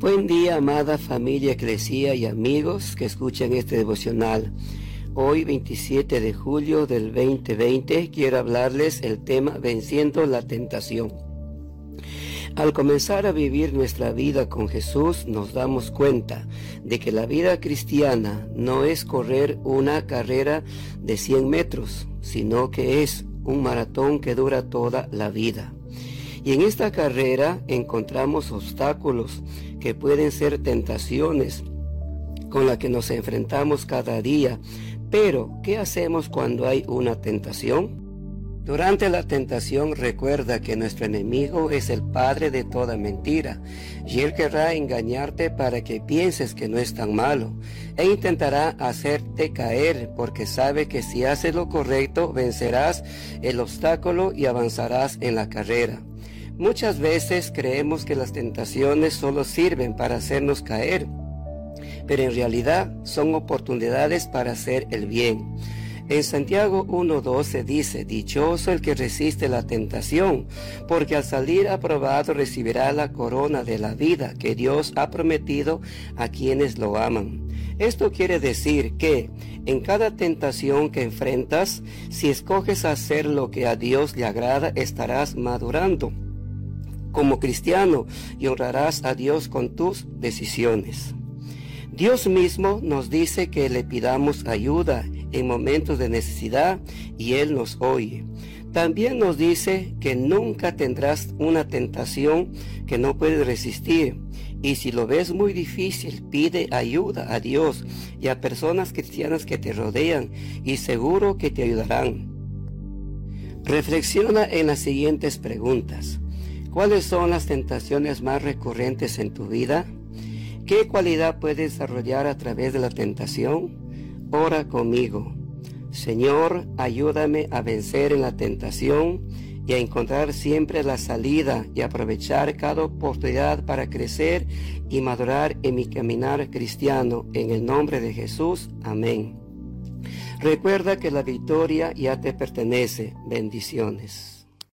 Buen día, amada familia, eclesía y amigos que escuchan este devocional. Hoy, 27 de julio del 2020, quiero hablarles el tema Venciendo la tentación. Al comenzar a vivir nuestra vida con Jesús, nos damos cuenta de que la vida cristiana no es correr una carrera de 100 metros, sino que es un maratón que dura toda la vida. Y en esta carrera encontramos obstáculos que pueden ser tentaciones con las que nos enfrentamos cada día. Pero, ¿qué hacemos cuando hay una tentación? Durante la tentación recuerda que nuestro enemigo es el padre de toda mentira, y él querrá engañarte para que pienses que no es tan malo, e intentará hacerte caer porque sabe que si haces lo correcto vencerás el obstáculo y avanzarás en la carrera. Muchas veces creemos que las tentaciones solo sirven para hacernos caer, pero en realidad son oportunidades para hacer el bien. En Santiago 1.12 dice, Dichoso el que resiste la tentación, porque al salir aprobado recibirá la corona de la vida que Dios ha prometido a quienes lo aman. Esto quiere decir que en cada tentación que enfrentas, si escoges hacer lo que a Dios le agrada, estarás madurando como cristiano y honrarás a Dios con tus decisiones. Dios mismo nos dice que le pidamos ayuda en momentos de necesidad y Él nos oye. También nos dice que nunca tendrás una tentación que no puedes resistir. Y si lo ves muy difícil, pide ayuda a Dios y a personas cristianas que te rodean y seguro que te ayudarán. Reflexiona en las siguientes preguntas. ¿Cuáles son las tentaciones más recurrentes en tu vida? ¿Qué cualidad puedes desarrollar a través de la tentación? Ora conmigo. Señor, ayúdame a vencer en la tentación y a encontrar siempre la salida y aprovechar cada oportunidad para crecer y madurar en mi caminar cristiano. En el nombre de Jesús. Amén. Recuerda que la victoria ya te pertenece. Bendiciones.